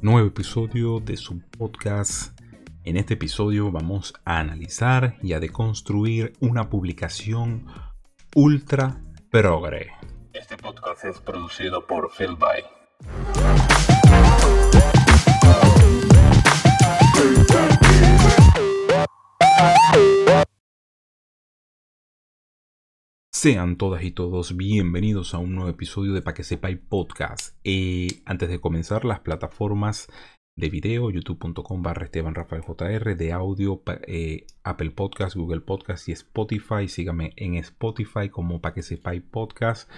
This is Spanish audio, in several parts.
nuevo episodio de su podcast. En este episodio vamos a analizar y a deconstruir una publicación ultra progre. Este podcast es producido por Phil Sean todas y todos bienvenidos a un nuevo episodio de Pa' que sepáis podcast. Eh, antes de comenzar, las plataformas de video, youtube.com barra Esteban Rafael JR, de audio, eh, Apple Podcast, Google Podcast y Spotify. Síganme en Spotify como Pa' que sepáis podcast.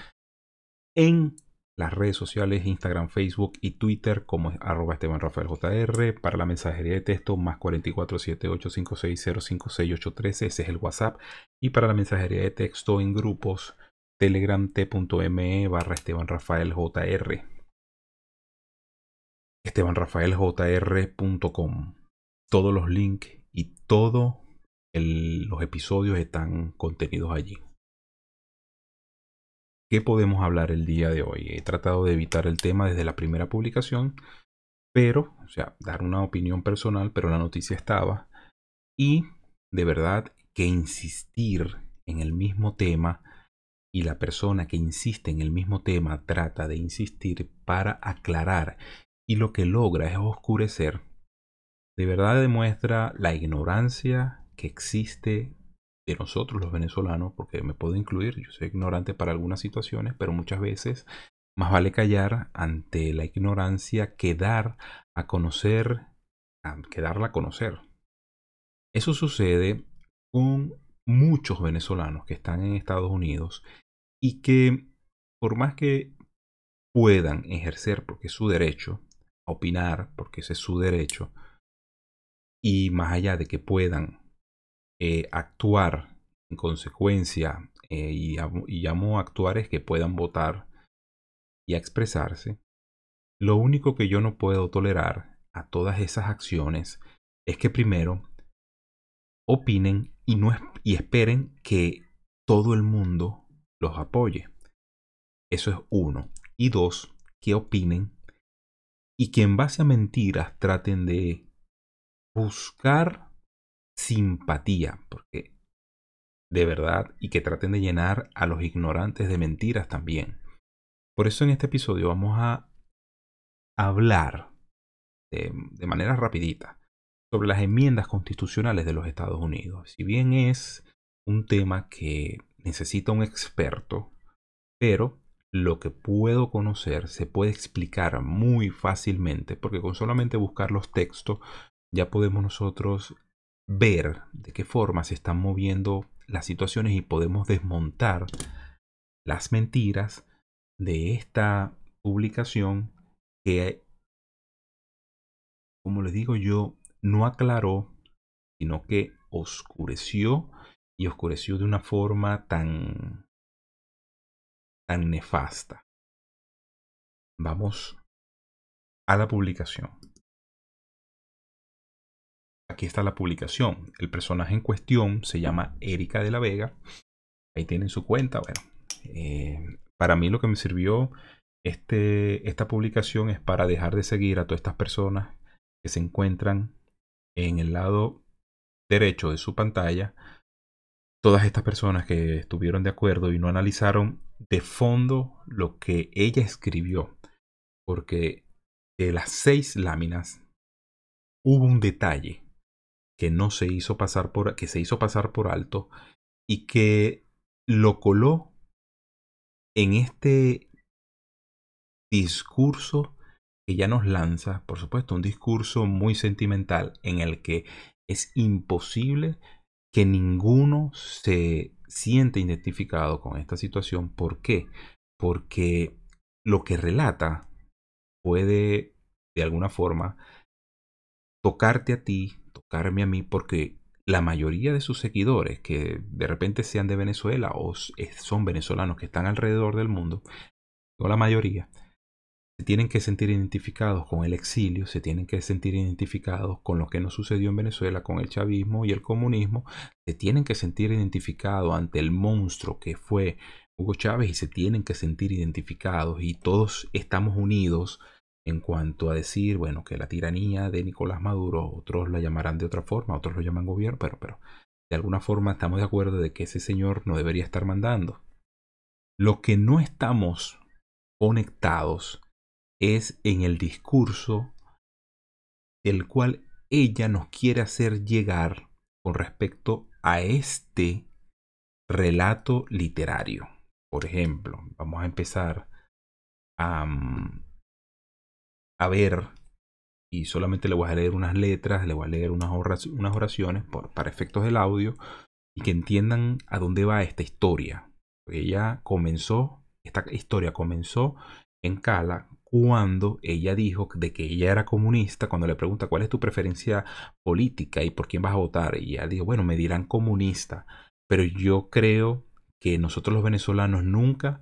En las redes sociales, Instagram, Facebook y Twitter como arroba Esteban Rafael JR. Para la mensajería de texto, más 447856056813, ese es el WhatsApp. Y para la mensajería de texto en grupos, Telegram t.me barra Esteban Rafael JR. EstebanRafaelJR.com. Todos los links y todos los episodios están contenidos allí. ¿Qué podemos hablar el día de hoy? He tratado de evitar el tema desde la primera publicación, pero, o sea, dar una opinión personal, pero la noticia estaba. Y de verdad que insistir en el mismo tema y la persona que insiste en el mismo tema trata de insistir para aclarar y lo que logra es oscurecer, de verdad demuestra la ignorancia que existe nosotros los venezolanos, porque me puedo incluir, yo soy ignorante para algunas situaciones, pero muchas veces más vale callar ante la ignorancia que dar a conocer, que darla a conocer. Eso sucede con muchos venezolanos que están en Estados Unidos y que por más que puedan ejercer, porque es su derecho, a opinar, porque ese es su derecho, y más allá de que puedan eh, actuar en consecuencia, eh, y, llamo a actuar es que puedan votar y a expresarse, lo único que yo no puedo tolerar a todas esas acciones es que primero opinen y, no, y esperen que todo el mundo los apoye. Eso es uno. Y dos, que opinen y que en base a mentiras traten de buscar simpatía, porque de verdad, y que traten de llenar a los ignorantes de mentiras también. Por eso en este episodio vamos a hablar de, manera rapidita sobre las enmiendas constitucionales de los Estados Unidos. Si bien es un tema que necesita un experto, pero lo que puedo conocer se puede explicar muy fácilmente, porque con solamente buscar los textos ya podemos nosotros ver de qué forma se están moviendo las situaciones y podemos desmontar las mentiras de esta publicación que, como les digo yo, no aclaró, sino que oscureció y oscureció de una forma tan, tan nefasta. Vamos a la publicación. Aquí está la publicación. El personaje en cuestión se llama Erika de la Vega. Ahí tienen su cuenta. Bueno, eh, para mí lo que me sirvió este, esta publicación es para dejar de seguir a todas estas personas que se encuentran en el lado derecho de su pantalla. Todas estas personas que estuvieron de acuerdo y no analizaron de fondo lo que ella escribió. Porque de las seis láminas hubo un detalle que no se hizo pasar por, que se hizo pasar por alto y que lo coló en este discurso que ya nos lanza, por supuesto, un discurso muy sentimental en el que es imposible que ninguno se siente identificado con esta situación. ¿Por qué? Porque lo que relata puede, de alguna forma, tocarte a ti, tocarme a mí porque la mayoría de sus seguidores que de repente sean de Venezuela o son venezolanos que están alrededor del mundo, o la mayoría, se tienen que sentir identificados con el exilio, se tienen que sentir identificados con lo que nos sucedió en Venezuela, con el chavismo y el comunismo, se tienen que sentir identificados ante el monstruo que fue Hugo Chávez y se tienen que sentir identificados y todos estamos unidos en cuanto a decir, bueno, que la tiranía de Nicolás Maduro, otros la llamarán de otra forma, otros lo llaman gobierno, pero, pero de alguna forma estamos de acuerdo de que ese señor no debería estar mandando. Lo que no estamos conectados es en el discurso el cual ella nos quiere hacer llegar con respecto a este relato literario. Por ejemplo, vamos a empezar a, a ver, y solamente le voy a leer unas letras, le voy a leer unas, oraciones por, para efectos del audio, y que entiendan a dónde va esta historia. Ella comenzó, esta historia comenzó en Cala cuando ella dijo de que ella era comunista, cuando le pregunta cuál es tu preferencia política y por quién vas a votar, y ella dijo, bueno, me dirán comunista, pero yo creo que nosotros los venezolanos nunca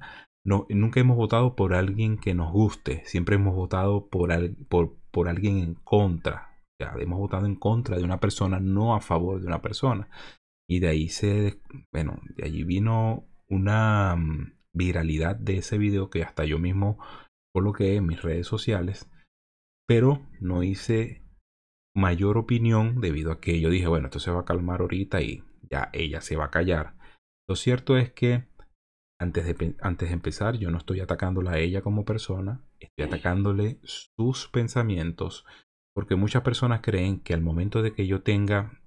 nunca hemos votado por alguien que nos guste, siempre hemos votado por, por, por alguien en contra. Sea, hemos votado en contra de una persona, no a favor de una persona. Y de ahí se, bueno, de allí vino una mm, viralidad de ese video que hasta yo mismo coloqué en mis redes sociales, pero no hice mayor opinión debido a que yo dije, bueno, esto se va a calmar ahorita y ya ella se va a callar. Lo cierto es que antes de, antes de empezar, yo no estoy atacándola a ella como persona, estoy atacándole sus pensamientos, porque muchas personas creen que al momento de que yo tenga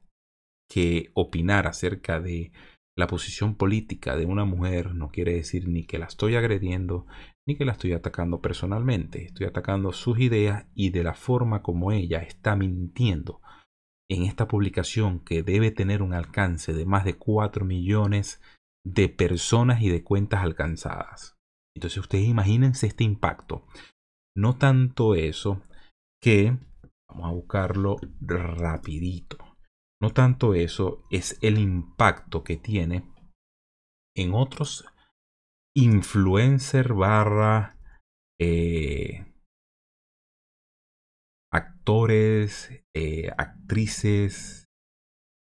que opinar acerca de la posición política de una mujer, no quiere decir ni que la estoy agrediendo, ni que la estoy atacando personalmente, estoy atacando sus ideas y de la forma como ella está mintiendo. En esta publicación que debe tener un alcance de más de 4 millones de personas y de cuentas alcanzadas. Entonces ustedes imagínense este impacto. No tanto eso que, vamos a buscarlo rapidito, no tanto eso es el impacto que tiene en otros influencer barra eh, actores, eh, actrices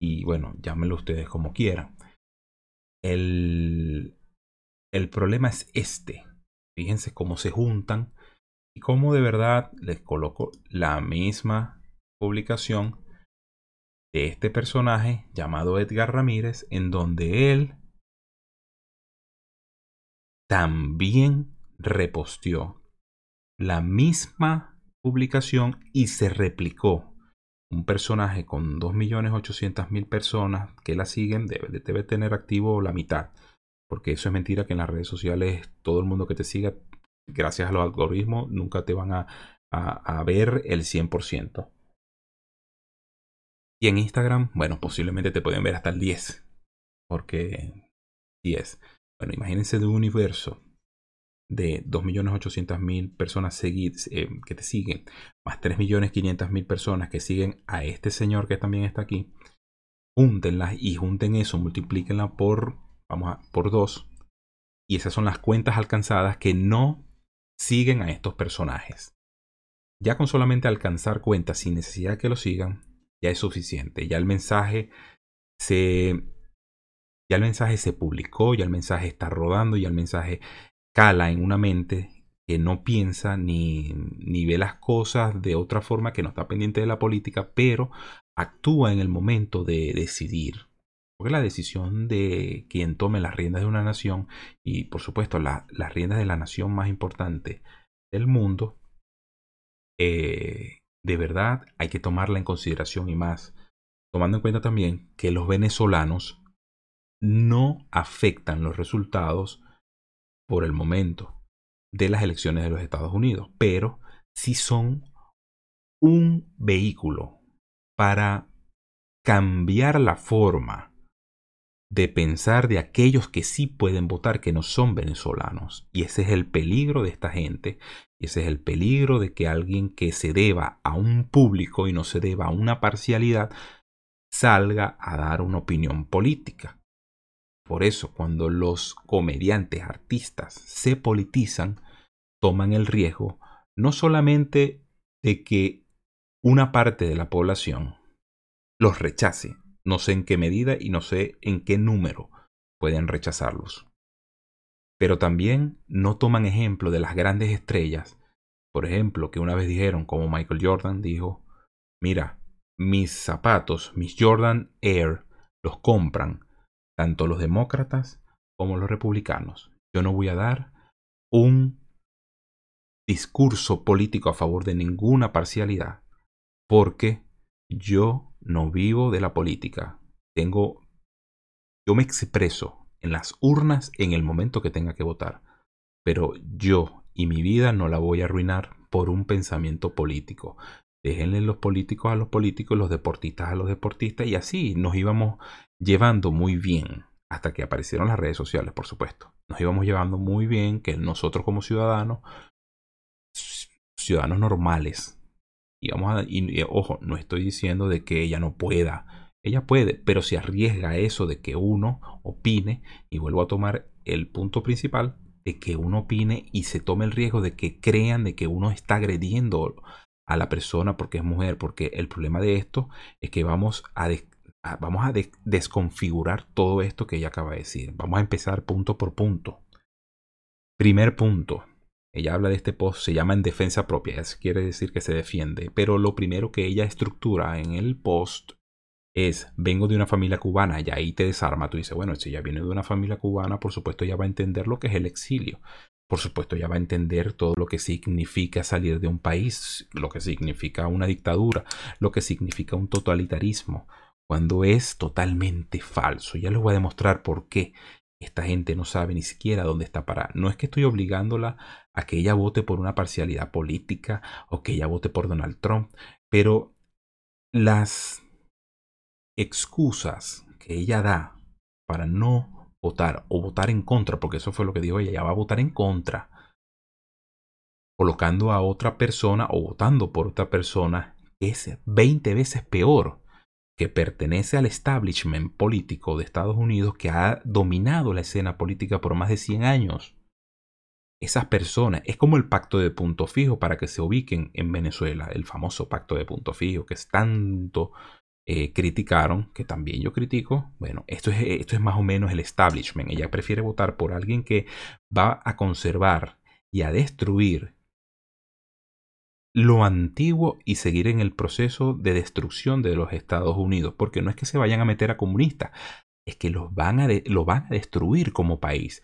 y bueno, llámenlo ustedes como quieran. El, el problema es este. Fíjense cómo se juntan y cómo de verdad les coloco la misma publicación de este personaje llamado Edgar Ramírez, en donde él también reposteó la misma publicación y se replicó un personaje con 2.800.000 personas que la siguen debe, debe, tener activo la mitad. Porque eso es mentira que en las redes sociales todo el mundo que te siga, gracias a los algoritmos, nunca te van a, a, a ver el 100%. Y en Instagram, bueno, posiblemente te pueden ver hasta el 10. Porque 10. Bueno, imagínense de un universo de 2.800.000 personas eh, que te siguen, más 3.500.000 personas que siguen a este señor que también está aquí, júntenlas y junten eso, multiplíquenla por, vamos a, por dos. Y esas son las cuentas alcanzadas que no siguen a estos personajes. Ya con solamente alcanzar cuentas sin necesidad de que lo sigan, ya es suficiente. Ya el mensaje se. Ya el mensaje se publicó, ya el mensaje está rodando, ya el mensaje cala en una mente que no piensa ni, ni ve las cosas de otra forma, que no está pendiente de la política, pero actúa en el momento de decidir. Porque la decisión de quien tome las riendas de una nación y por supuesto las riendas de la nación más importante del mundo, eh, de verdad hay que tomarla en consideración y más, tomando en cuenta también que los venezolanos no afectan los resultados por el momento de las elecciones de los Estados Unidos, pero sí son un vehículo para cambiar la forma de pensar de aquellos que sí pueden votar, que no son venezolanos. Y ese es el peligro de esta gente. Y ese es el peligro de que alguien que se deba a un público y no se deba a una parcialidad, salga a dar una opinión política. Por eso, cuando los comediantes, artistas se politizan, toman el riesgo no solamente de que una parte de la población los rechace, no sé en qué medida y no sé en qué número pueden rechazarlos. Pero también no toman ejemplo de las grandes estrellas Por ejemplo, que una vez dijeron, como Michael Jordan dijo, mira, mis zapatos, mis Jordan Air, los compran tanto los demócratas como los republicanos. Yo no voy a dar un discurso político a favor de ninguna parcialidad porque yo no vivo de la política. Tengo, yo me expreso en las urnas en el momento que tenga que votar, pero yo y mi vida no la voy a arruinar por un pensamiento político. Déjenle los políticos a los políticos, los deportistas a los deportistas y así nos íbamos llevando muy bien hasta que aparecieron las redes sociales, por supuesto. Nos íbamos llevando muy bien que nosotros como ciudadanos, ciudadanos normales, y, vamos a, y, ojo, no estoy diciendo de que ella no pueda. Ella puede, pero se arriesga eso de que uno opine, y vuelvo a tomar el punto principal, de que uno opine y se tome el riesgo de que crean de que uno está agrediendo a la persona porque es mujer, porque el problema de esto es que vamos a, vamos a desconfigurar todo esto que ella acaba de decir. Vamos a empezar punto por punto. Primer punto, ella habla de este post, se llama en defensa propia, eso quiere decir que se defiende, pero lo primero que ella estructura en el post es, vengo de una familia cubana, y ahí te desarma, tú dices, bueno, si ella viene de una familia cubana, por supuesto ella va a entender lo que es el exilio, por supuesto ella va a entender todo lo que significa salir de un país, lo que significa una dictadura, lo que significa un totalitarismo, cuando es totalmente falso. Ya les voy a demostrar por qué. Esta gente no sabe ni siquiera dónde está parada. No es que estoy obligándola a que ella vote por una parcialidad política o que ella vote por Donald Trump, pero las excusas que ella da para no votar o votar en contra, porque eso fue lo que dijo ella, ella va a votar en contra, colocando a otra persona o votando por otra persona, es 20 veces peor que pertenece al establishment político de Estados Unidos que ha dominado la escena política por más de 100 años. Esas personas, es como el pacto de punto fijo para que se ubiquen en Venezuela, el famoso pacto de punto fijo que tanto eh, criticaron, que también yo critico. Bueno, esto es, esto es más o menos el establishment. Ella prefiere votar por alguien que va a conservar y a destruir lo antiguo y seguir en el proceso de destrucción de los Estados Unidos, porque no es que se vayan a meter a comunistas, es que los van a lo van a destruir como país,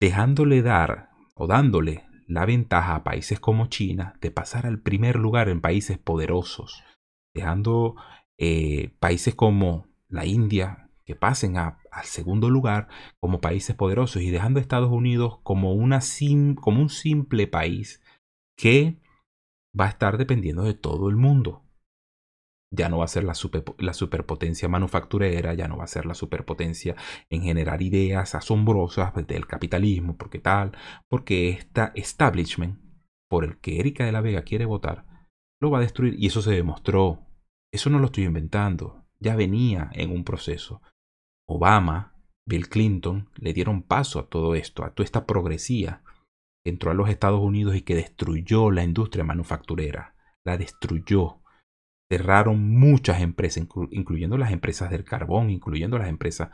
dejándole dar o dándole la ventaja a países como China de pasar al primer lugar en países poderosos, dejando eh, países como la India que pasen al segundo lugar como países poderosos y dejando a Estados Unidos como, una como un simple país que va a estar dependiendo de todo el mundo. Ya no va a ser la, superpotencia manufacturera, ya no va a ser la superpotencia en generar ideas asombrosas del capitalismo, porque tal, porque esta establishment por el que Erika de la Vega quiere votar, lo va a destruir. Y eso se demostró. Eso no lo estoy inventando. Ya venía en un proceso. Obama, Bill Clinton, le dieron paso a todo esto, a toda esta progresía entró a los Estados Unidos y que destruyó la industria manufacturera, la destruyó. Cerraron muchas empresas, incluyendo las empresas del carbón, incluyendo las empresas.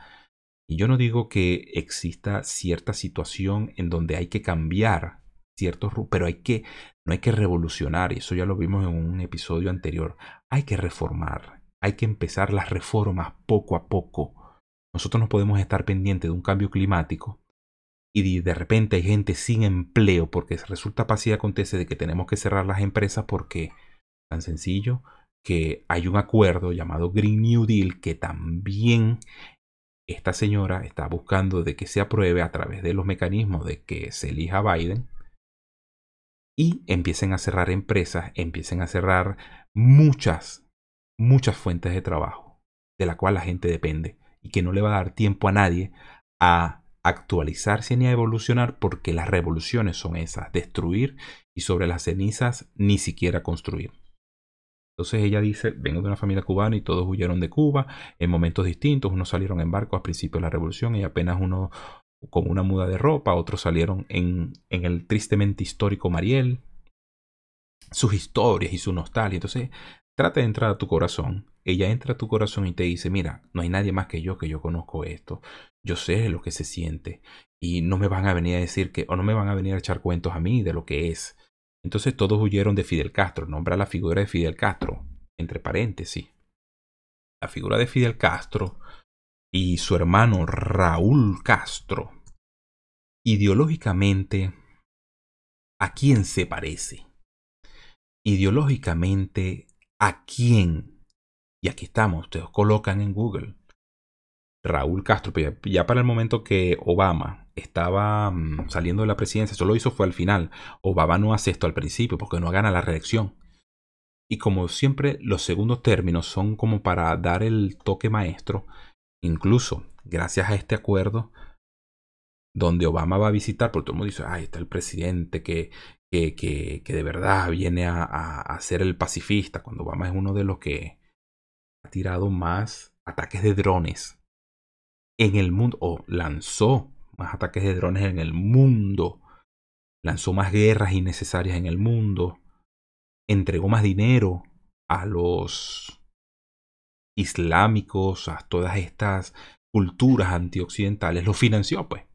Y yo no digo que exista cierta situación en donde hay que cambiar ciertos, pero hay que, no hay que revolucionar, y eso ya lo vimos en un episodio anterior. Hay que reformar, hay que empezar las reformas poco a poco. Nosotros no podemos estar pendientes de un cambio climático y de repente hay gente sin empleo porque resulta así acontece de que tenemos que cerrar las empresas porque tan sencillo que hay un acuerdo llamado Green New Deal que también esta señora está buscando de que se apruebe a través de los mecanismos de que se elija Biden y empiecen a cerrar empresas, empiecen a cerrar muchas, muchas fuentes de trabajo de la cual la gente depende y que no le va a dar tiempo a nadie a actualizarse ni a evolucionar porque las revoluciones son esas, destruir y sobre las cenizas ni siquiera construir. Entonces ella dice, vengo de una familia cubana y todos huyeron de Cuba en momentos distintos, unos salieron en barco a principios de la revolución y apenas uno con una muda de ropa, otros salieron en, en el tristemente histórico Mariel, sus historias y su nostalgia. Entonces trata de entrar a tu corazón. Ella entra a tu corazón y te dice, mira, no hay nadie más que yo que yo conozco esto. Yo sé lo que se siente. Y no me van a venir a decir que, o no me van a venir a echar cuentos a mí de lo que es. Entonces todos huyeron de Fidel Castro. Nombra la figura de Fidel Castro, entre paréntesis. La figura de Fidel Castro y su hermano Raúl Castro, ideológicamente, ¿a quién se parece? Ideológicamente, ¿a quién? Y aquí estamos, ustedes colocan en Google. Raúl Castro, ya para el momento que Obama estaba mm, saliendo de la presidencia, solo hizo fue al final. Obama no hace esto al principio porque no gana la reelección. Y como siempre, los segundos términos son como para dar el toque maestro. Incluso, gracias a este acuerdo, donde Obama va a visitar, porque todo el mundo dice, ay, está el presidente que, que, que, de verdad viene a, a, ser el pacifista, cuando Obama es uno de los que ha tirado más ataques de drones en el mundo, o lanzó más ataques de drones en el mundo, lanzó más guerras innecesarias en el mundo, entregó más dinero a los islámicos, a todas estas culturas antioccidentales, lo financió, pues.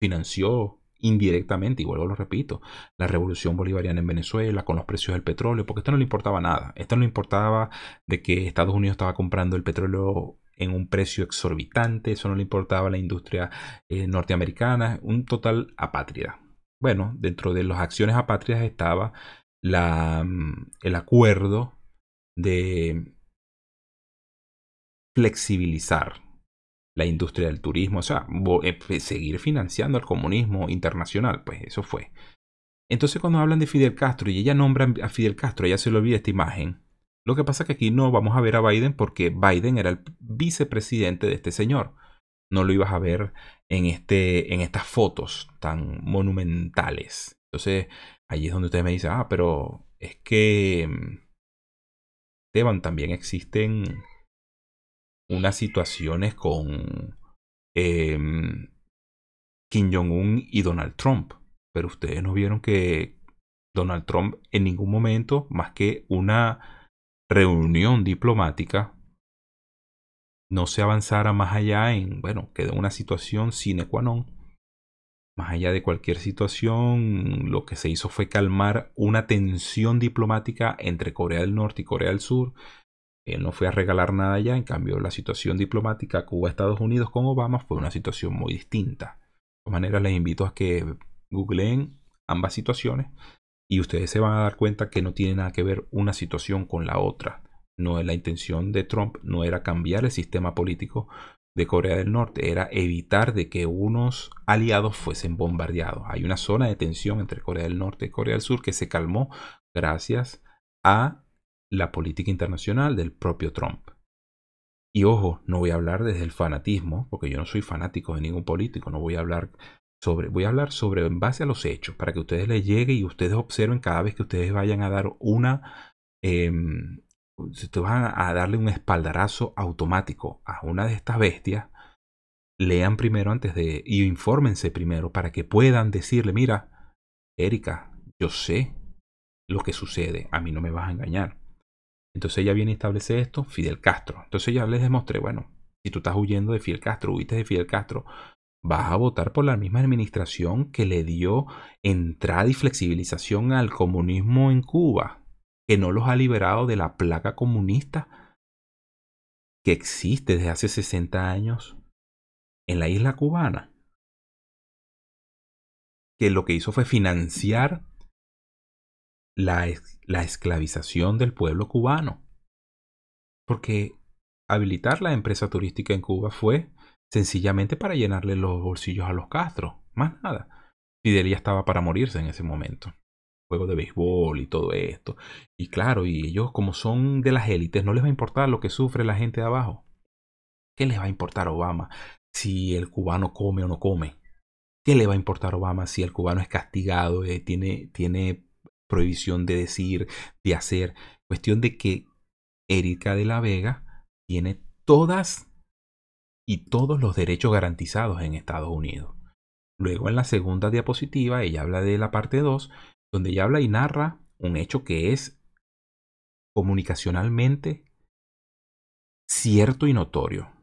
Financió indirectamente, y vuelvo lo repito, la revolución bolivariana en Venezuela con los precios del petróleo, porque esto no le importaba nada. Esto no le importaba de que Estados Unidos estaba comprando el petróleo en un precio exorbitante, eso no le importaba a la industria eh, norteamericana, un total apátrida. Bueno, dentro de las acciones apátridas estaba la, mm, el acuerdo de flexibilizar la industria del turismo, o sea, eh, seguir financiando al comunismo internacional, pues eso fue. Entonces cuando hablan de Fidel Castro y ella nombra a Fidel Castro, ella se le olvida esta imagen, lo que pasa es que aquí no vamos a ver a Biden porque Biden era el vicepresidente de este señor. No lo ibas a ver en, este, en estas fotos tan monumentales. Entonces, allí es donde ustedes me dicen, ah, pero es que, mm, Esteban, también existen unas situaciones con em, Kim Jong-un y Donald Trump. Pero ustedes no vieron que Donald Trump en ningún momento, más que una reunión diplomática no se avanzara más allá en, bueno, quedó una situación sine qua non. Más allá de cualquier situación, lo que se hizo fue calmar una tensión diplomática entre Corea del Norte y Corea del Sur. Él no fue a regalar nada allá, en cambio la situación diplomática Cuba-Estados Unidos con Obama fue una situación muy distinta. De todas maneras, les invito a que googleen ambas situaciones y ustedes se van a dar cuenta que no tiene nada que ver una situación con la otra. No la intención de Trump no era cambiar el sistema político de Corea del Norte, era evitar de que unos aliados fuesen bombardeados. Hay una zona de tensión entre Corea del Norte y Corea del Sur que se calmó gracias a la política internacional del propio Trump. Y ojo, no voy a hablar desde el fanatismo, porque yo no soy fanático de ningún político, no voy a hablar voy a hablar sobre en base a los hechos, para que ustedes les llegue y ustedes observen cada vez que ustedes vayan a dar una, eh, van a darle un espaldarazo automático a una de estas bestias, lean primero antes de, y infórmense primero para que puedan decirle, mira, Erika, yo sé lo que sucede, a mí no me vas a engañar. Entonces ella viene y establece esto, Fidel Castro. Entonces ya les demostré, bueno, si tú estás huyendo de Fidel Castro, huiste de Fidel Castro, vas a votar por la misma administración que le dio entrada y flexibilización al comunismo en Cuba, que no los ha liberado de la placa comunista que existe desde hace 60 años en la isla cubana, que lo que hizo fue financiar la, la esclavización del pueblo cubano, porque habilitar la empresa turística en Cuba fue sencillamente para llenarle los bolsillos a los Castro, más nada. Fidel ya estaba para morirse en ese momento. Juego de béisbol y todo esto. Y claro, y ellos como son de las élites, no les va a importar lo que sufre la gente de abajo. ¿Qué les va a importar Obama si el cubano come o no come? ¿Qué le va a importar Obama si el cubano es castigado, eh, tiene, tiene prohibición de decir, de hacer? Cuestión de que Erika de la Vega tiene todas y todos los derechos garantizados en Estados Unidos. Luego en la segunda diapositiva ella habla de la parte 2, donde ella habla y narra un hecho que es comunicacionalmente cierto y notorio.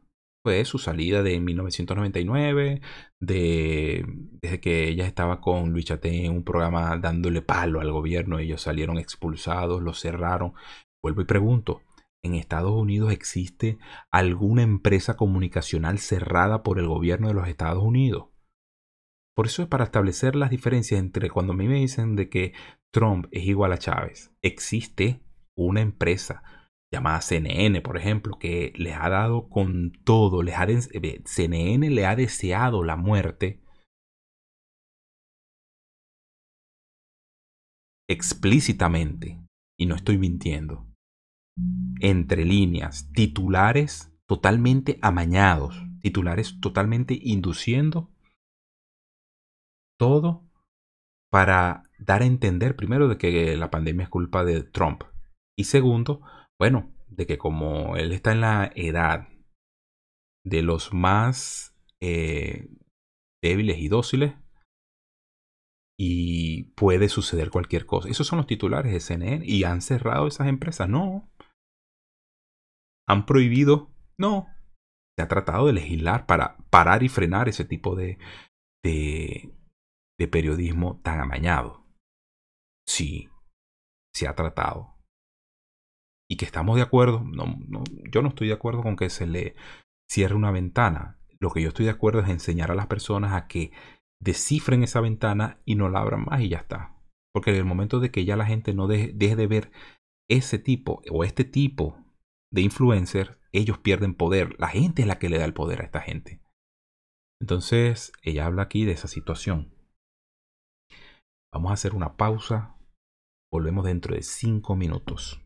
Fue su salida de 1999, de, desde que ella estaba con Luis Chaté en un programa dándole palo al gobierno, ellos salieron expulsados, los cerraron. Vuelvo y pregunto, ¿en Estados Unidos existe alguna empresa comunicacional cerrada por el gobierno de los Estados Unidos? Por eso es para establecer las diferencias entre cuando a mí me dicen de que Trump es igual a Chávez, existe una empresa llamada CNN, por ejemplo, que les ha dado con todo, les ha CNN le ha deseado la muerte. Explícitamente, y no estoy mintiendo, entre líneas, titulares totalmente amañados, titulares totalmente induciendo todo para dar a entender primero de que la pandemia es culpa de Trump y segundo bueno, de que como él está en la edad de los más eh, débiles y dóciles, y puede suceder cualquier cosa. Esos son los titulares de CNN y han cerrado esas empresas. No. Han prohibido. No. Se ha tratado de legislar para parar y frenar ese tipo de, de, de periodismo tan amañado. Sí, se ha tratado y que estamos de acuerdo, no, no, yo no estoy de acuerdo con que se le cierre una ventana. Lo que yo estoy de acuerdo es enseñar a las personas a que descifren esa ventana y no la abran más y ya está. Porque en el momento de que ya la gente no deje, de ver ese tipo o este tipo de influencer, ellos pierden poder. La gente es la que le da el poder a esta gente. Entonces, ella habla aquí de esa situación. Vamos a hacer una pausa. Volvemos dentro de cinco minutos.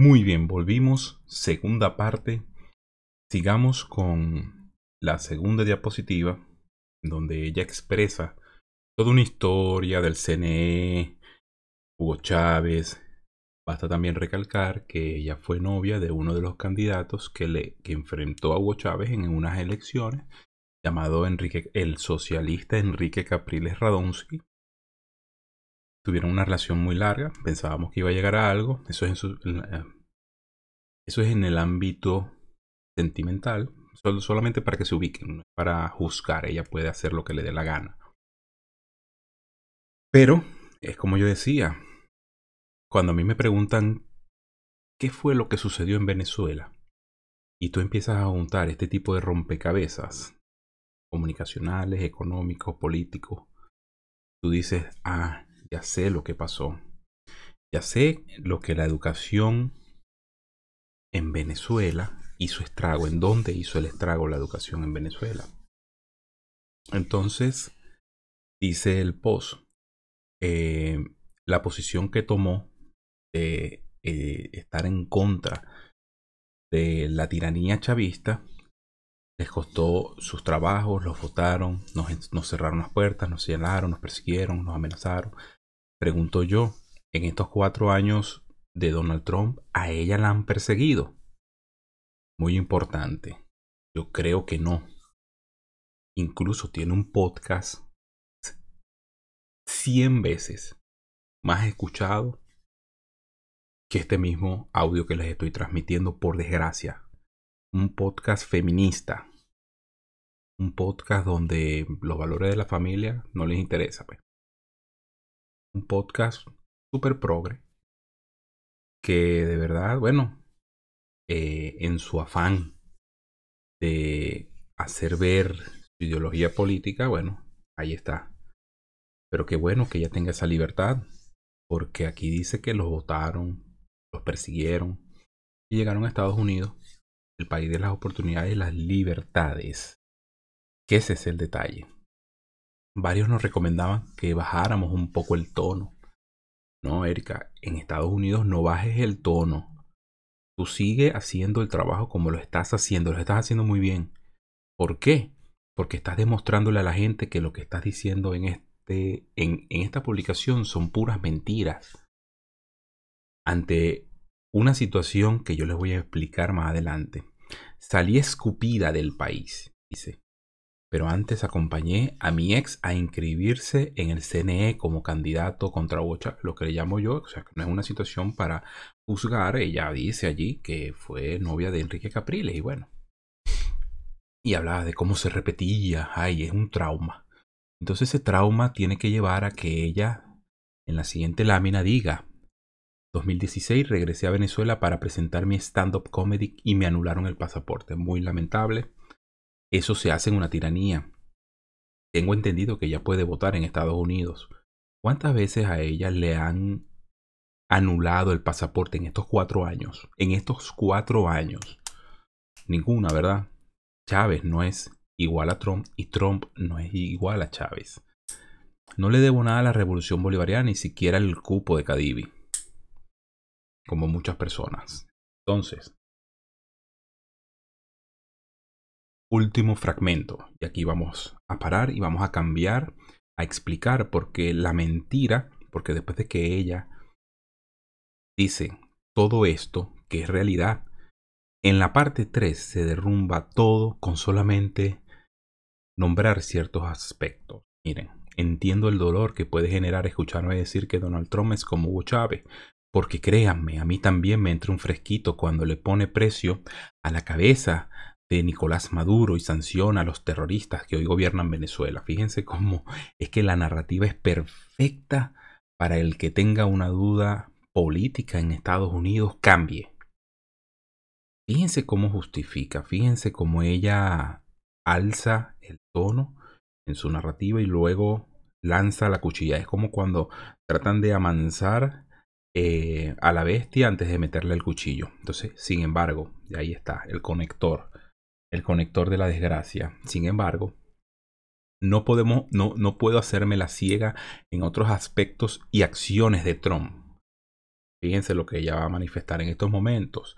Muy bien, volvimos. Segunda parte. Sigamos con la segunda diapositiva, donde ella expresa toda una historia del CNE, Hugo Chávez. Basta también recalcar que ella fue novia de uno de los candidatos que, le, que enfrentó a Hugo Chávez en unas elecciones, llamado Enrique, el socialista Enrique Capriles Radonsky, tuvieron una relación muy larga, pensábamos que iba a llegar a algo, eso es en, eh, eso es en el ámbito sentimental, solamente para que se ubiquen, para juzgar, ella puede hacer lo que le dé la gana. Pero, es como yo decía, cuando a mí me preguntan qué fue lo que sucedió en Venezuela, y tú empiezas a juntar este tipo de rompecabezas, comunicacionales, económicos, políticos, tú dices, ah, ya sé lo que pasó. Ya sé lo que la educación en Venezuela hizo estrago. ¿En dónde hizo el estrago la educación en Venezuela? Entonces, dice el post, eh, la posición que tomó de eh, estar en contra de la tiranía chavista les costó sus trabajos, los votaron, nos, nos cerraron las puertas, nos señalaron, nos persiguieron, nos amenazaron, Pregunto yo, en estos cuatro años de Donald Trump, ¿a ella la han perseguido? Muy importante. Yo creo que no. Incluso tiene un podcast 100 veces más escuchado que este mismo audio que les estoy transmitiendo por desgracia. Un podcast feminista. Un podcast donde los valores de la familia no les interesa. Pues un podcast súper progre que de verdad, bueno, eh, en su afán de hacer ver su ideología política, bueno, ahí está. Pero qué bueno que ella tenga esa libertad, porque aquí dice que los votaron, los persiguieron y llegaron a Estados Unidos, el país de las oportunidades y las libertades. Que ese es el detalle varios nos recomendaban que bajáramos un poco el tono. No, Erika, en Estados Unidos no bajes el tono. Tú sigue haciendo el trabajo como lo estás haciendo, lo estás haciendo muy bien. ¿Por qué? Porque estás demostrándole a la gente que lo que estás diciendo en, este, en, en esta publicación son puras mentiras. Ante una situación que yo les voy a explicar más adelante. Salí escupida del país, dice. Pero antes acompañé a mi ex a inscribirse en el CNE como candidato contra Bocha, lo que le llamo yo, o sea, no es una situación para juzgar, ella dice allí que fue novia de Enrique Capriles y bueno. Y hablaba de cómo se repetía, ay, es un trauma. Entonces ese trauma tiene que llevar a que ella en la siguiente lámina diga, 2016 regresé a Venezuela para presentar mi stand-up comedy y me anularon el pasaporte. Muy lamentable eso se hace en una tiranía. Tengo entendido que ella puede votar en Estados Unidos. ¿Cuántas veces a ella le han anulado el pasaporte en estos cuatro años? En estos cuatro años. Ninguna, ¿verdad? Chávez no es igual a Trump y Trump no es igual a Chávez. No le debo nada a la revolución bolivariana, ni siquiera el cupo de Cadivi. Como muchas personas. Entonces, último fragmento. Y aquí vamos a parar y vamos a cambiar, a explicar por qué la mentira, porque después de que ella dice todo esto, que es realidad, en la parte 3 se derrumba todo con solamente nombrar ciertos aspectos. Miren, entiendo el dolor que puede generar escucharme decir que Donald Trump es como Hugo Chávez, porque créanme, a mí también me entra un fresquito cuando le pone precio a la cabeza de Nicolás Maduro y sanciona a los terroristas que hoy gobiernan Venezuela. Fíjense cómo es que la narrativa es perfecta para el que tenga una duda política en Estados Unidos cambie. Fíjense cómo justifica, fíjense cómo ella alza el tono en su narrativa y luego lanza la cuchilla. Es como cuando tratan de amansar eh, a la bestia antes de meterle el cuchillo. Entonces, sin embargo, ahí está el conector el conector de la desgracia. Sin embargo, no, podemos, no, puedo hacerme la ciega en otros aspectos y acciones de Trump. Fíjense lo que ella va a manifestar en estos momentos.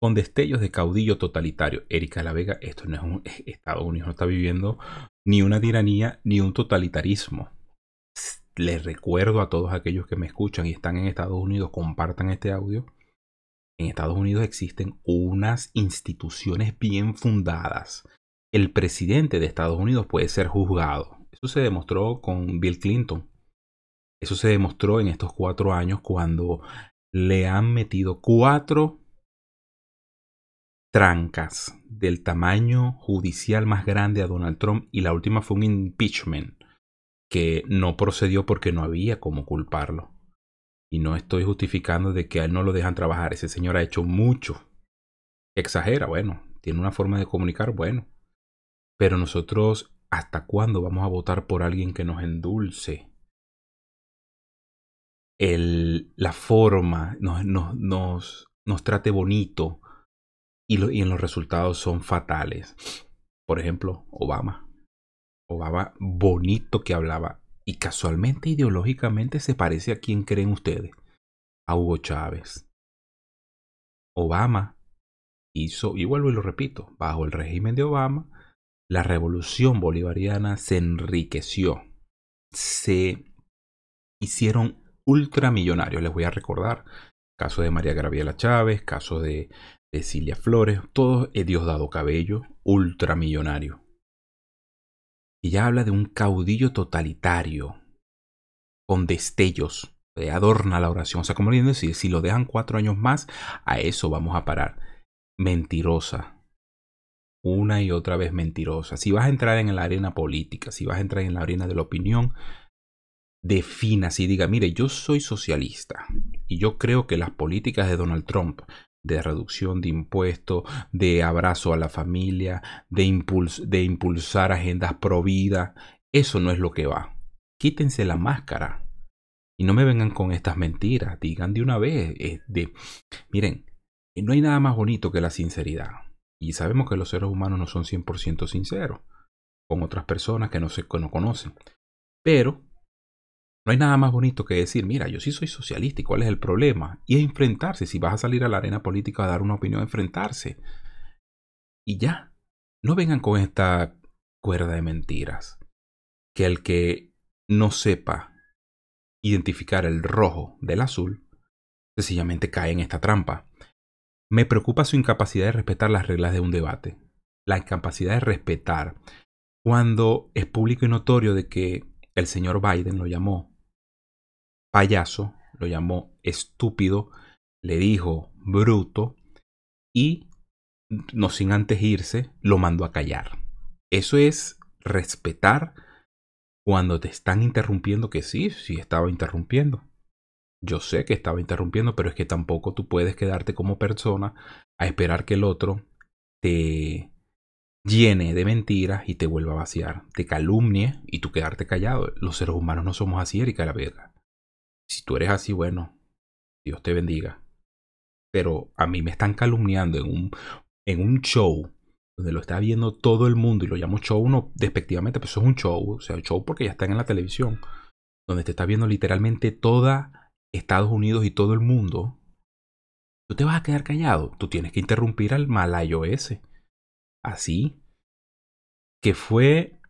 Con destellos de caudillo totalitario. Erika La Vega, esto no es un Estados Unidos, no está viviendo ni una tiranía ni un totalitarismo. Les recuerdo a todos aquellos que me escuchan y están en Estados Unidos, compartan este audio en Estados Unidos existen unas instituciones bien fundadas. El presidente de Estados Unidos puede ser juzgado. Eso se demostró con Bill Clinton. Eso se demostró en estos cuatro años cuando le han metido cuatro trancas del tamaño judicial más grande a Donald Trump y la última fue un impeachment que no procedió porque no había cómo culparlo. Y no estoy justificando de que a él no lo dejan trabajar. Ese señor ha hecho mucho. Exagera, bueno. Tiene una forma de comunicar, bueno. Pero nosotros, ¿hasta cuándo vamos a votar por alguien que nos endulce? El, la forma, nos, nos, nos, nos trate bonito y, y en los resultados son fatales. Por ejemplo, Obama. Obama bonito que hablaba y casualmente ideológicamente se parece a quien creen ustedes, a Hugo Chávez. Obama hizo, y vuelvo y lo repito, bajo el régimen de Obama, la revolución bolivariana se enriqueció, se hicieron ultramillonarios. Les voy a recordar, caso de María Graviela Chávez, caso de, Cilia Flores, todo es Diosdado Cabello, ultramillonario. Y ya habla de un caudillo totalitario, con destellos, adorna la oración. O sea, como le decir, si lo dejan cuatro años más, a eso vamos a parar. Mentirosa. Una y otra vez mentirosa. Si vas a entrar en la arena política, si vas a entrar en la arena de la opinión, defina, si diga, mire, yo soy socialista y yo creo que las políticas de Donald Trump de reducción de impuestos, de abrazo a la familia, de, impulsar agendas pro vida. Eso no es lo que va. Quítense la máscara. Y no me vengan con estas mentiras. Digan de una vez. Eh, de, miren, no hay nada más bonito que la sinceridad. Y sabemos que los seres humanos no son 100% sinceros con otras personas que no, se, que no conocen. Pero no hay nada más bonito que decir, mira, yo sí soy socialista y cuál es el problema. Y enfrentarse, si vas a salir a la arena política a dar una opinión, enfrentarse. Y ya, no vengan con esta cuerda de mentiras. Que el que no sepa identificar el rojo del azul, sencillamente cae en esta trampa. Me preocupa su incapacidad de respetar las reglas de un debate. La incapacidad de respetar cuando es público y notorio de que el señor Biden lo llamó payaso, lo llamó estúpido, le dijo bruto y no sin antes irse, lo mandó a callar. Eso es respetar cuando te están interrumpiendo, que sí, sí estaba interrumpiendo. Yo sé que estaba interrumpiendo, pero es que tampoco tú puedes quedarte como persona a esperar que el otro te llene de mentiras y te vuelva a vaciar, te calumnie y tú quedarte callado. Los seres humanos no somos así, Erika la Vega. Si tú eres así, bueno, Dios te bendiga. Pero a mí me están calumniando en un, en un show donde lo está viendo todo el mundo y lo llamo show no despectivamente, pero eso es un show, o sea, show porque ya están en la televisión, donde te está viendo literalmente toda Estados Unidos y todo el mundo, tú te vas a quedar callado, tú tienes que interrumpir al malayo ese. Así que fue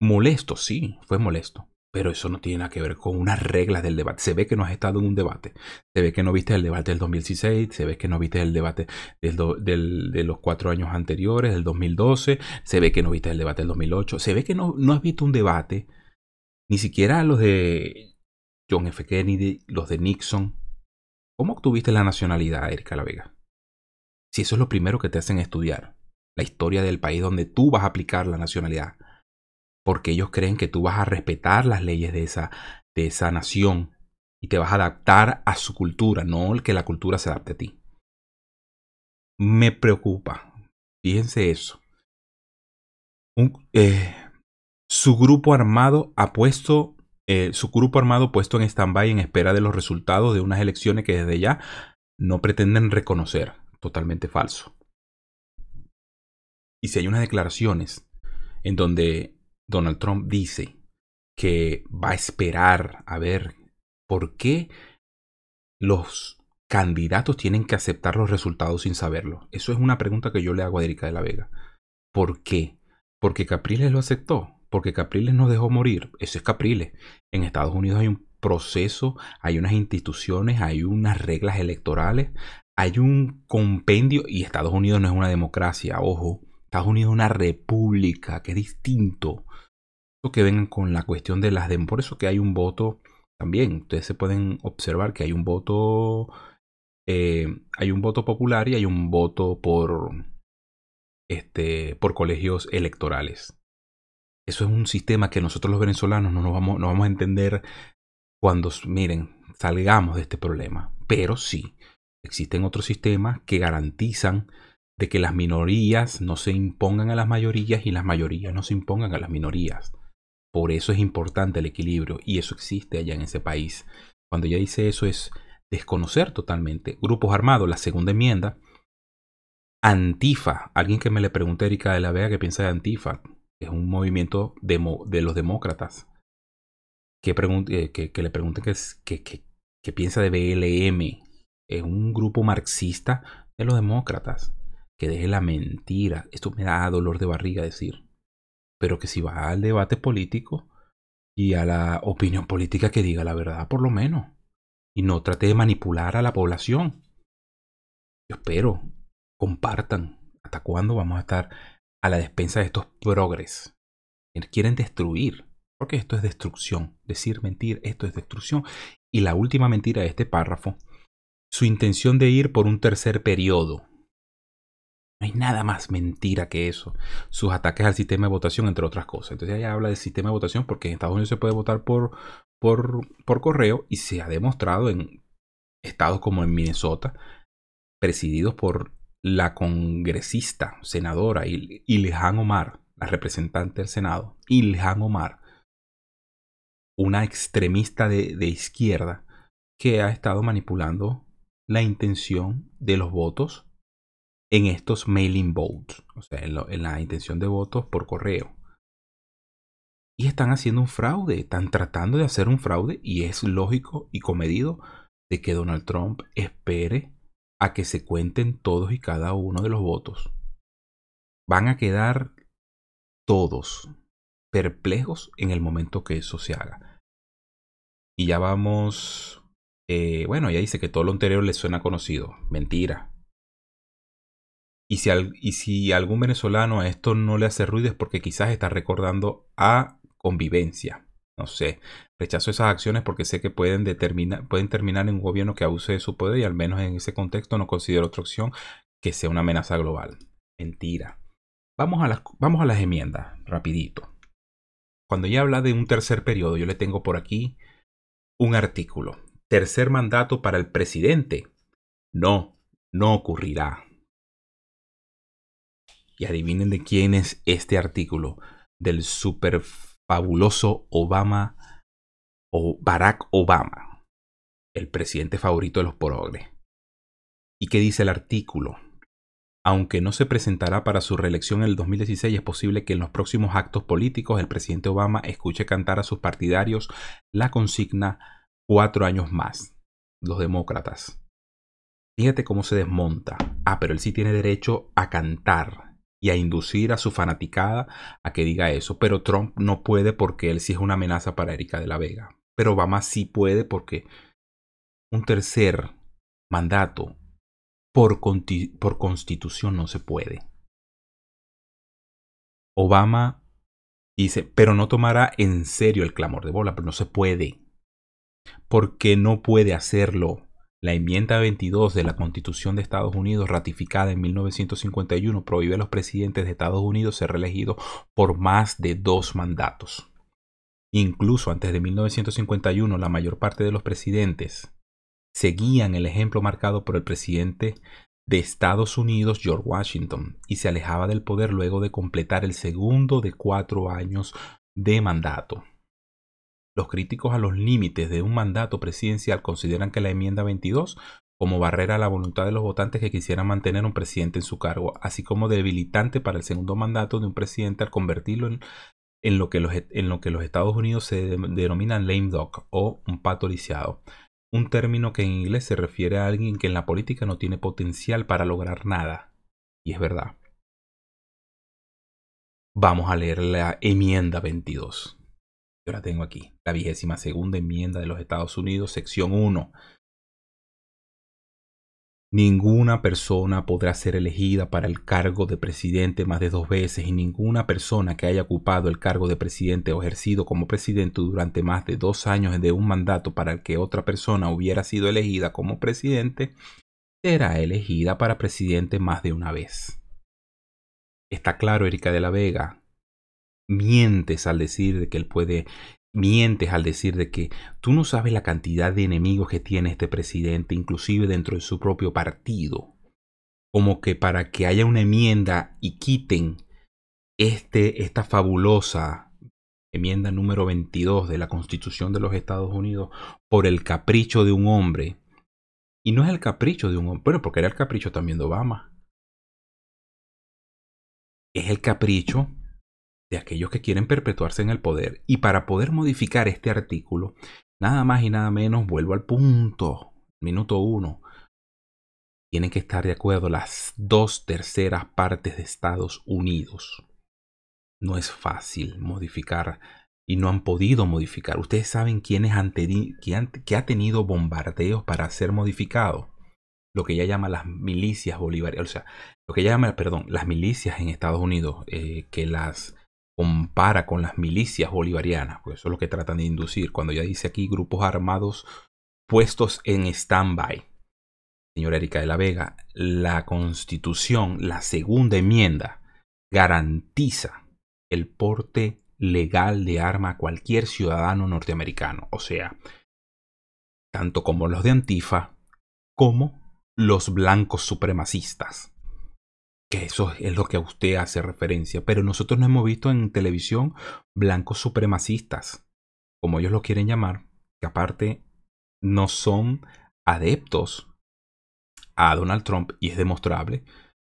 molesto, sí, fue molesto. Pero eso no tiene nada que ver con unas reglas del debate. Se ve que no has estado en un debate. Se ve que no viste el debate del 2016. Se ve que no viste el debate del de los cuatro años anteriores, del 2012. Se ve que no viste el debate del 2008. Se ve que no, no has visto un debate. Ni siquiera los de John F. Kennedy, los de Nixon. ¿Cómo obtuviste la nacionalidad, Erika La Vega? Si eso es lo primero que te hacen estudiar. La historia del país donde tú vas a aplicar la nacionalidad porque ellos creen que tú vas a respetar las leyes de esa, de esa nación y te vas a adaptar a su cultura, no el que la cultura se adapte a ti. Me preocupa, fíjense eso. Eh, su grupo armado ha puesto, eh, su grupo armado puesto en stand-by en espera de los resultados de unas elecciones que desde ya no pretenden reconocer. Totalmente falso. Y si hay unas declaraciones en donde Donald Trump dice que va a esperar a ver por qué los candidatos tienen que aceptar los resultados sin saberlo. Eso es una pregunta que yo le hago a Erika de la Vega. ¿Por qué? Porque Capriles lo aceptó, porque Capriles nos dejó morir. Eso es Capriles. En Estados Unidos hay un proceso, hay unas instituciones, hay unas reglas electorales, hay un compendio y Estados Unidos no es una democracia, ojo. Estados Unidos es una república, que es distinto que vengan con la cuestión de las dem Por eso que hay un voto también. Ustedes se pueden observar que hay un voto. Eh, hay un voto popular y hay un voto por. Este. por colegios electorales. Eso es un sistema que nosotros los venezolanos no nos vamos, no vamos a entender cuando, miren, salgamos de este problema. Pero sí, existen otros sistemas que garantizan de que las minorías no se impongan a las mayorías y las mayorías no se impongan a las minorías. Por eso es importante el equilibrio y eso existe allá en ese país. Cuando ella dice eso es desconocer totalmente. Grupos armados, la segunda enmienda. Antifa, alguien que me le pregunte a Erika de la Vega qué piensa de Antifa, es un movimiento de, los demócratas. Que, eh, que, le pregunte qué piensa de BLM. Es un grupo marxista de los demócratas. Que deje la mentira. Esto me da dolor de barriga decir pero que si va al debate político y a la opinión política que diga la verdad por lo menos y no trate de manipular a la población. Yo espero, compartan hasta cuándo vamos a estar a la despensa de estos progres. Quieren destruir, porque esto es destrucción. Decir mentir, esto es destrucción. Y la última mentira de este párrafo, su intención de ir por un tercer periodo. No hay nada más mentira que eso. Sus ataques al sistema de votación, entre otras cosas. Entonces ella habla del sistema de votación porque en Estados Unidos se puede votar por, por, por correo y se ha demostrado en estados como en Minnesota, presididos por la congresista, senadora Ilhan Omar, la representante del Senado, Ilhan Omar, una extremista de, de izquierda que ha estado manipulando la intención de los votos en estos mailing votes, o sea, en, la intención de votos por correo. Y están haciendo un fraude, están tratando de hacer un fraude y es lógico y comedido de que Donald Trump espere a que se cuenten todos y cada uno de los votos. Van a quedar todos perplejos en el momento que eso se haga. Y ya vamos... Eh, bueno, ya dice que todo lo anterior le suena conocido. Mentira. Y si, algún venezolano a esto no le hace ruido es porque quizás está recordando a convivencia. No sé, rechazo esas acciones porque sé que pueden terminar en un gobierno que abuse de su poder y al menos en ese contexto no considero otra opción que sea una amenaza global. Mentira. Vamos a las, vamos a las enmiendas, rapidito. Cuando ya habla de un tercer periodo, yo le tengo por aquí un artículo. Tercer mandato para el presidente. No, no ocurrirá. Y adivinen de quién es este artículo. Del super fabuloso Obama o Barack Obama, el presidente favorito de los progres. ¿Y qué dice el artículo? Aunque no se presentará para su reelección en el 2016, es posible que en los próximos actos políticos el presidente Obama escuche cantar a sus partidarios la consigna cuatro años más, los demócratas. Fíjate cómo se desmonta. Ah, pero él sí tiene derecho a cantar y a inducir a su fanaticada a que diga eso. Pero Trump no puede porque él sí es una amenaza para Erika de la Vega. Pero Obama sí puede porque un tercer mandato por, por constitución no se puede. Obama dice, pero no tomará en serio el clamor de bola, pero no se puede. Porque no puede hacerlo. La enmienda 22 de la Constitución de Estados Unidos, ratificada en 1951, prohíbe a los presidentes de Estados Unidos ser reelegidos por más de dos mandatos. Incluso antes de 1951, la mayor parte de los presidentes seguían el ejemplo marcado por el presidente de Estados Unidos, George Washington, y se alejaba del poder luego de completar el segundo de cuatro años de mandato. Los críticos a los límites de un mandato presidencial consideran que la enmienda 22 como barrera a la voluntad de los votantes que quisieran mantener un presidente en su cargo, así como debilitante para el segundo mandato de un presidente al convertirlo en, lo, que los, en los, Estados Unidos se denominan lame duck o un pato lisiado, un término que en inglés se refiere a alguien que en la política no tiene potencial para lograr nada. Y es verdad. Vamos a leer la enmienda 22. Yo la tengo aquí, la vigésima segunda enmienda de los Estados Unidos, sección 1. Ninguna persona podrá ser elegida para el cargo de presidente más de dos veces y ninguna persona que haya ocupado el cargo de presidente o ejercido como presidente durante más de dos años de un mandato para el que otra persona hubiera sido elegida como presidente será elegida para presidente más de una vez. Está claro, Erika de la Vega, mientes al decir de que él puede, mientes al decir de que tú no sabes la cantidad de enemigos que tiene este presidente, inclusive dentro de su propio partido. Como que para que haya una enmienda y quiten este, esta fabulosa enmienda número 22 de la Constitución de los Estados Unidos por el capricho de un hombre. Y no es el capricho de un hombre, bueno, porque era el capricho también de Obama. Es el capricho de aquellos que quieren perpetuarse en el poder. Y para poder modificar este artículo, nada más y nada menos, vuelvo al punto, minuto uno, tienen que estar de acuerdo las dos terceras partes de Estados Unidos. No es fácil modificar y no han podido modificar. Ustedes saben quiénes han, quién, que ha tenido bombardeos para ser modificado. Lo que ella llama las milicias bolivarianas, o sea, lo que ella llama, perdón, las milicias en Estados Unidos, eh, que las compara con las milicias bolivarianas, pues eso es lo que tratan de inducir cuando ya dice aquí grupos armados puestos en stand-by. Señora Erika de la Vega, la constitución, la segunda enmienda, garantiza el porte legal de arma a cualquier ciudadano norteamericano, o sea, tanto como los de Antifa como los blancos supremacistas que eso es lo que a usted hace referencia, pero nosotros no hemos visto en televisión blancos supremacistas, como ellos lo quieren llamar, que aparte no son adeptos a Donald Trump y es demostrable,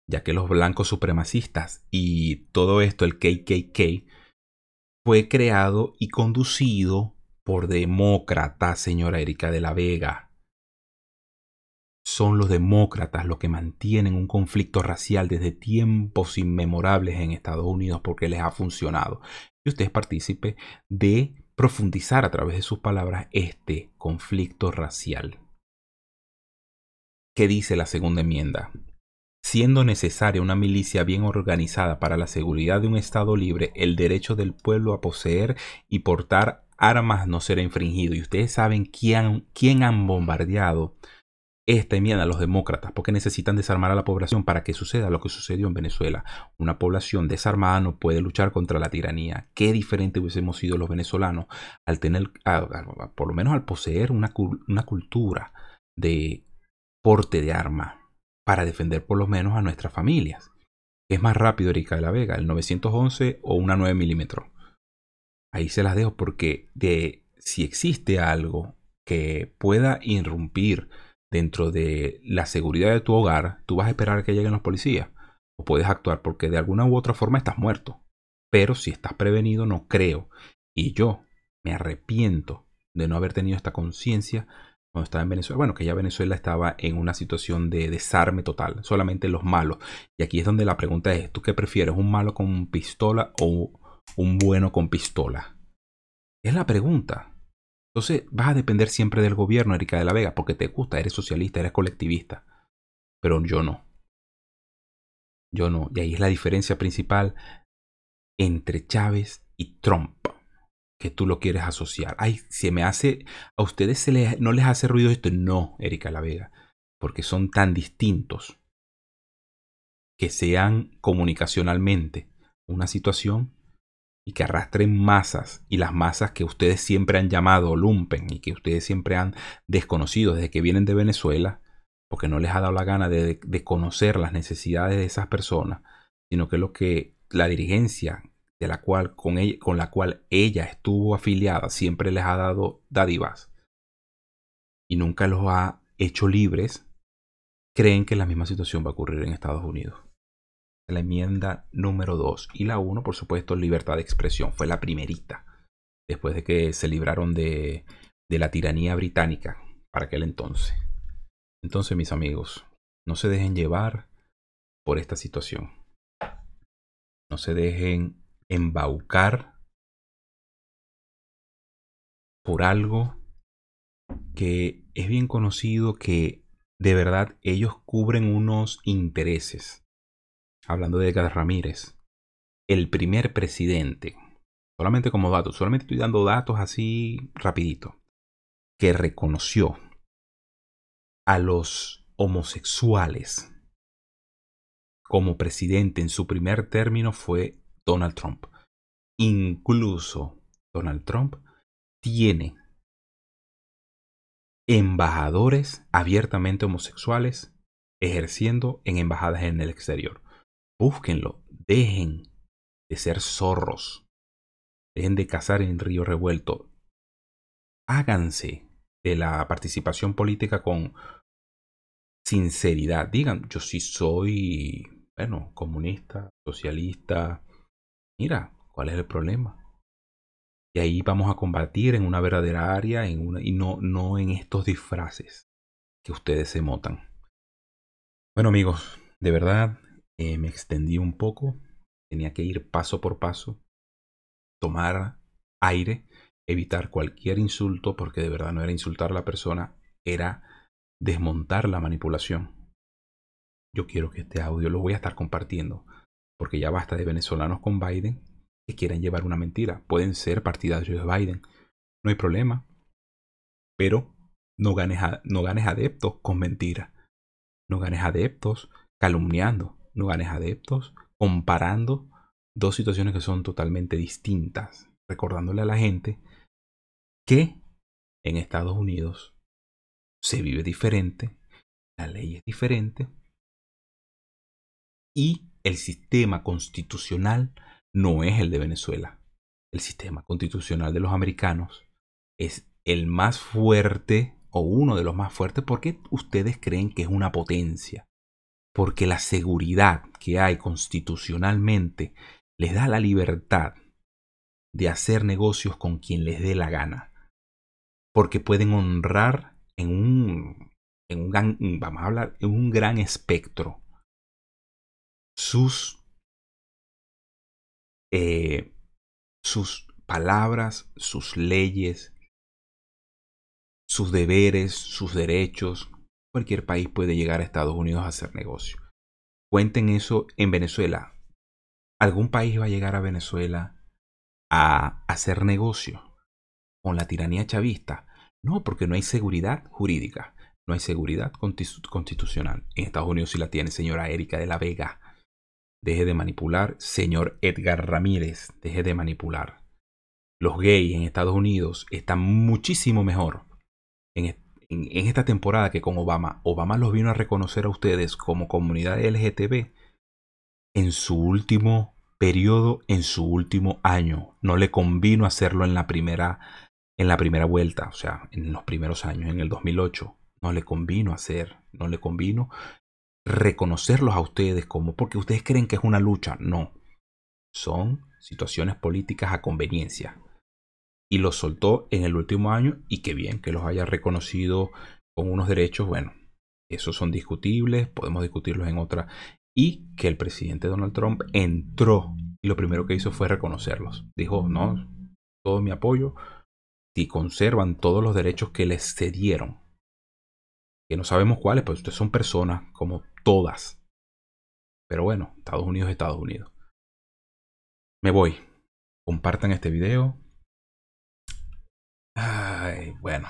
ya que los blancos supremacistas y todo esto, el KKK, fue creado y conducido por demócratas, señora Erika de la Vega son los demócratas los que mantienen un conflicto racial desde tiempos inmemorables en Estados Unidos porque les ha funcionado. Y usted es partícipe de profundizar a través de sus palabras este conflicto racial. ¿Qué dice la segunda enmienda? siendo necesaria una milicia bien organizada para la seguridad de un Estado libre, el derecho del pueblo a poseer y portar armas no será infringido. Y ustedes saben quién, quién han bombardeado esta enmienda a los demócratas, porque necesitan desarmar a la población para que suceda lo que sucedió en Venezuela. Una población desarmada no puede luchar contra la tiranía. Qué diferente hubiésemos sido los venezolanos al tener, por lo menos al poseer una, una cultura de porte de arma para defender por lo menos a nuestras familias. Es más rápido Erika de la Vega, el 911 o una 9 milímetros. Ahí se las dejo porque de si existe algo que pueda irrumpir dentro de la seguridad de tu hogar, tú vas a esperar a que lleguen los policías. O puedes actuar porque de alguna u otra forma estás muerto. Pero si estás prevenido, no creo. Y yo me arrepiento de no haber tenido esta conciencia cuando estaba en Venezuela. Bueno, que ya Venezuela estaba en una situación de desarme total. Solamente los malos. Y aquí es donde la pregunta es, ¿tú qué prefieres? ¿Un malo con pistola o un bueno con pistola? Es la pregunta. Entonces vas a depender siempre del gobierno, Erika de la Vega, porque te gusta, eres socialista, eres colectivista. Pero yo no. Yo no. Y ahí es la diferencia principal entre Chávez y Trump. Que tú lo quieres asociar. Ay, se me hace. A ustedes no les hace ruido esto. No, Erika La Vega. Porque son tan distintos. Que sean comunicacionalmente una situación y que arrastren masas y las masas que ustedes siempre han llamado lumpen y que ustedes siempre han desconocido desde que vienen de Venezuela, porque no les ha dado la gana de, conocer las necesidades de esas personas, sino que lo que la dirigencia de la cual, con, ella, con la cual ella estuvo afiliada siempre les ha dado dádivas. Y nunca los ha hecho libres, creen que la misma situación va a ocurrir en Estados Unidos la enmienda número 2. Y la 1, por supuesto, libertad de expresión. Fue la primerita. Después de que se libraron de, de la tiranía británica para aquel entonces. Entonces, mis amigos, no se dejen llevar por esta situación. No se dejen embaucar por algo que es bien conocido que de verdad ellos cubren unos intereses hablando de Edgar Ramírez, el primer presidente, solamente como dato, solamente estoy dando datos así rapidito, que reconoció a los homosexuales como presidente en su primer término fue Donald Trump. Incluso Donald Trump tiene embajadores abiertamente homosexuales ejerciendo en embajadas en el exterior. Búsquenlo. Dejen de ser zorros. Dejen de cazar en río revuelto. Háganse de la participación política con sinceridad. Digan, yo sí soy, bueno, comunista, socialista. Mira, ¿cuál es el problema? Y ahí vamos a combatir en una verdadera área en una, y no, no en estos disfraces que ustedes se motan. Bueno amigos, de verdad eh, me extendí un poco, tenía que ir paso por paso, tomar aire, evitar cualquier insulto, porque de verdad no era insultar a la persona, era desmontar la manipulación. Yo quiero que este audio lo voy a estar compartiendo, porque ya basta de venezolanos con Biden que quieren llevar una mentira. Pueden ser partidarios de Biden, no hay problema, pero no ganes, no ganes adeptos con mentira, no ganes adeptos calumniando, no ganes adeptos, comparando dos situaciones que son totalmente distintas, recordándole a la gente que en Estados Unidos se vive diferente, la ley es diferente y el sistema constitucional no es el de Venezuela. El sistema constitucional de los americanos es el más fuerte o uno de los más fuertes porque ustedes creen que es una potencia porque la seguridad que hay constitucionalmente les da la libertad de hacer negocios con quien les dé la gana, porque pueden honrar en un, en un gran, vamos a hablar, en un gran espectro sus, eh, sus palabras, sus leyes, sus deberes, sus derechos, cualquier país puede llegar a Estados Unidos a hacer negocio. cuenten eso en Venezuela. ¿Algún país va a llegar a Venezuela a hacer negocio con la tiranía chavista? No, porque no hay seguridad jurídica, no hay seguridad constitucional. En Estados Unidos sí la tiene, señora Erika de la Vega. Deje de manipular, señor Edgar Ramírez, deje de manipular. Los gays en Estados Unidos están muchísimo mejor en, en, esta temporada que con Obama. Obama los vino a reconocer a ustedes como comunidad LGTB en su último periodo, en su último año. No le convino hacerlo en la primera, en la primera vuelta, o sea, en los primeros años, en el 2008. No le convino hacer, no le convino reconocerlos a ustedes como porque ustedes creen que es una lucha. No, son situaciones políticas a conveniencia y los soltó en el último año y qué bien que los haya reconocido con unos derechos, bueno, esos son discutibles, podemos discutirlos en otra, y que el presidente Donald Trump entró y lo primero que hizo fue reconocerlos. Dijo, no, todo mi apoyo, si conservan todos los derechos que les cedieron, que no sabemos cuáles, pues ustedes son personas como todas. Pero bueno, Estados Unidos es Estados Unidos. Me voy. Compartan este video, Ay, bueno.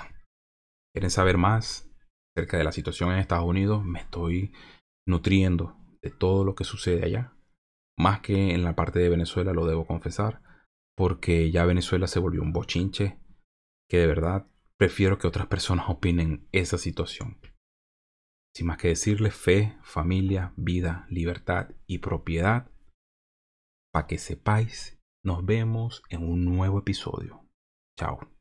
¿Quieren saber más acerca de la situación en Estados Unidos? Me estoy nutriendo de todo lo que sucede allá. Más que en la parte de Venezuela, lo debo confesar. Porque ya Venezuela se volvió un bochinche. Que de verdad prefiero que otras personas opinen esa situación. Sin más que decirles, fe, familia, vida, libertad y propiedad. Para que sepáis, nos vemos en un nuevo episodio. Chao.